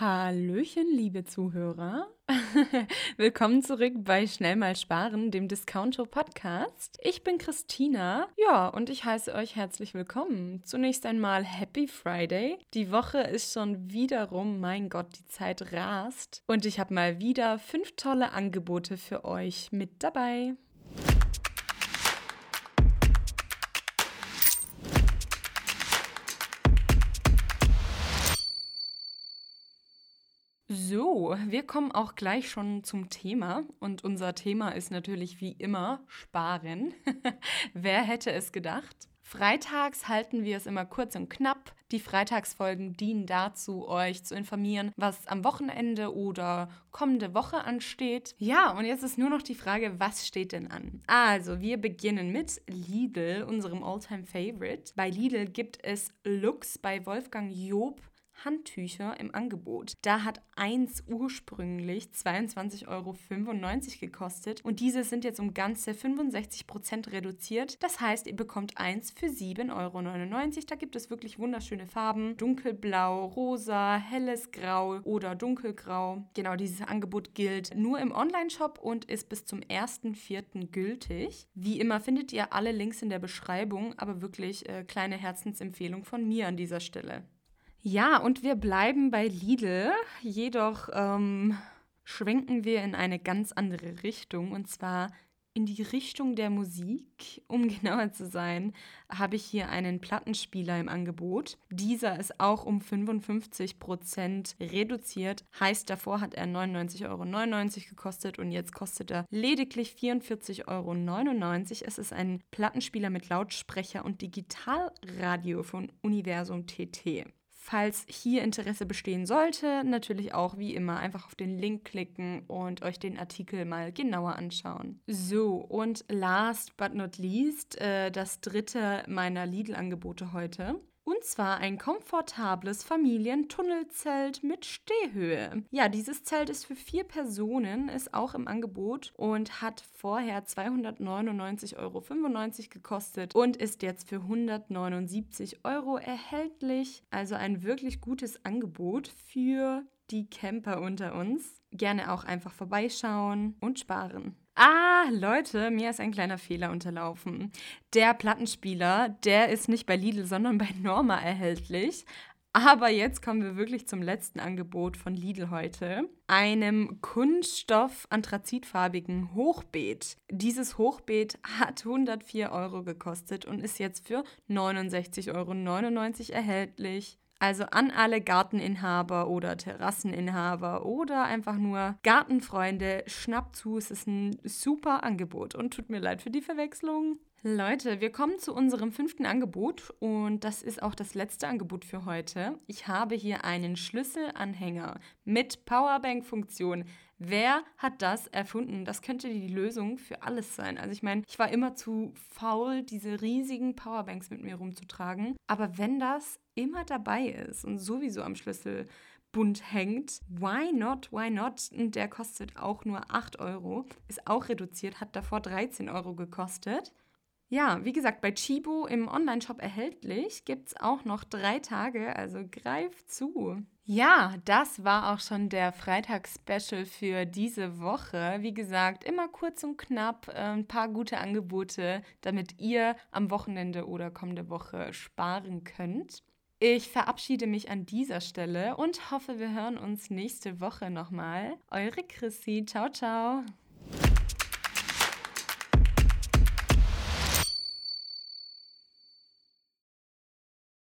Hallöchen, liebe Zuhörer. Willkommen zurück bei Schnell mal sparen, dem Discounto Podcast. Ich bin Christina. Ja, und ich heiße euch herzlich willkommen. Zunächst einmal Happy Friday. Die Woche ist schon wiederum, mein Gott, die Zeit rast. Und ich habe mal wieder fünf tolle Angebote für euch mit dabei. So, wir kommen auch gleich schon zum Thema. Und unser Thema ist natürlich wie immer Sparen. Wer hätte es gedacht? Freitags halten wir es immer kurz und knapp. Die Freitagsfolgen dienen dazu, euch zu informieren, was am Wochenende oder kommende Woche ansteht. Ja, und jetzt ist nur noch die Frage, was steht denn an? Also, wir beginnen mit Lidl, unserem Alltime Favorite. Bei Lidl gibt es Lux bei Wolfgang Job Handtücher im Angebot. Da hat eins ursprünglich 22,95 Euro gekostet und diese sind jetzt um ganze 65% reduziert. Das heißt, ihr bekommt eins für 7,99 Euro. Da gibt es wirklich wunderschöne Farben. Dunkelblau, rosa, helles Grau oder dunkelgrau. Genau, dieses Angebot gilt nur im Online-Shop und ist bis zum 1.4. gültig. Wie immer findet ihr alle Links in der Beschreibung, aber wirklich äh, kleine Herzensempfehlung von mir an dieser Stelle. Ja, und wir bleiben bei Lidl, jedoch ähm, schwenken wir in eine ganz andere Richtung und zwar in die Richtung der Musik. Um genauer zu sein, habe ich hier einen Plattenspieler im Angebot. Dieser ist auch um 55% reduziert. Heißt, davor hat er 99,99 Euro gekostet und jetzt kostet er lediglich 44,99 Euro. Es ist ein Plattenspieler mit Lautsprecher und Digitalradio von Universum TT. Falls hier Interesse bestehen sollte, natürlich auch wie immer einfach auf den Link klicken und euch den Artikel mal genauer anschauen. So, und last but not least, äh, das dritte meiner Lidl-Angebote heute. Und zwar ein komfortables Familientunnelzelt mit Stehhöhe. Ja, dieses Zelt ist für vier Personen, ist auch im Angebot und hat vorher 299,95 Euro gekostet und ist jetzt für 179 Euro erhältlich. Also ein wirklich gutes Angebot für die Camper unter uns. Gerne auch einfach vorbeischauen und sparen. Ah, Leute, mir ist ein kleiner Fehler unterlaufen. Der Plattenspieler, der ist nicht bei Lidl, sondern bei Norma erhältlich. Aber jetzt kommen wir wirklich zum letzten Angebot von Lidl heute. Einem Kunststoff-anthrazitfarbigen Hochbeet. Dieses Hochbeet hat 104 Euro gekostet und ist jetzt für 69,99 Euro erhältlich. Also an alle Garteninhaber oder Terrasseninhaber oder einfach nur Gartenfreunde, schnappt zu, es ist ein super Angebot und tut mir leid für die Verwechslung. Leute, wir kommen zu unserem fünften Angebot und das ist auch das letzte Angebot für heute. Ich habe hier einen Schlüsselanhänger mit Powerbank-Funktion. Wer hat das erfunden? Das könnte die Lösung für alles sein. Also ich meine, ich war immer zu faul, diese riesigen Powerbanks mit mir rumzutragen. Aber wenn das immer dabei ist und sowieso am Schlüsselbund hängt, why not, why not? Und der kostet auch nur 8 Euro, ist auch reduziert, hat davor 13 Euro gekostet. Ja, wie gesagt, bei Chibo im Onlineshop erhältlich gibt es auch noch drei Tage, also greif zu. Ja, das war auch schon der Freitagsspecial für diese Woche. Wie gesagt, immer kurz und knapp, äh, ein paar gute Angebote, damit ihr am Wochenende oder kommende Woche sparen könnt. Ich verabschiede mich an dieser Stelle und hoffe, wir hören uns nächste Woche nochmal. Eure Chrissy, ciao, ciao.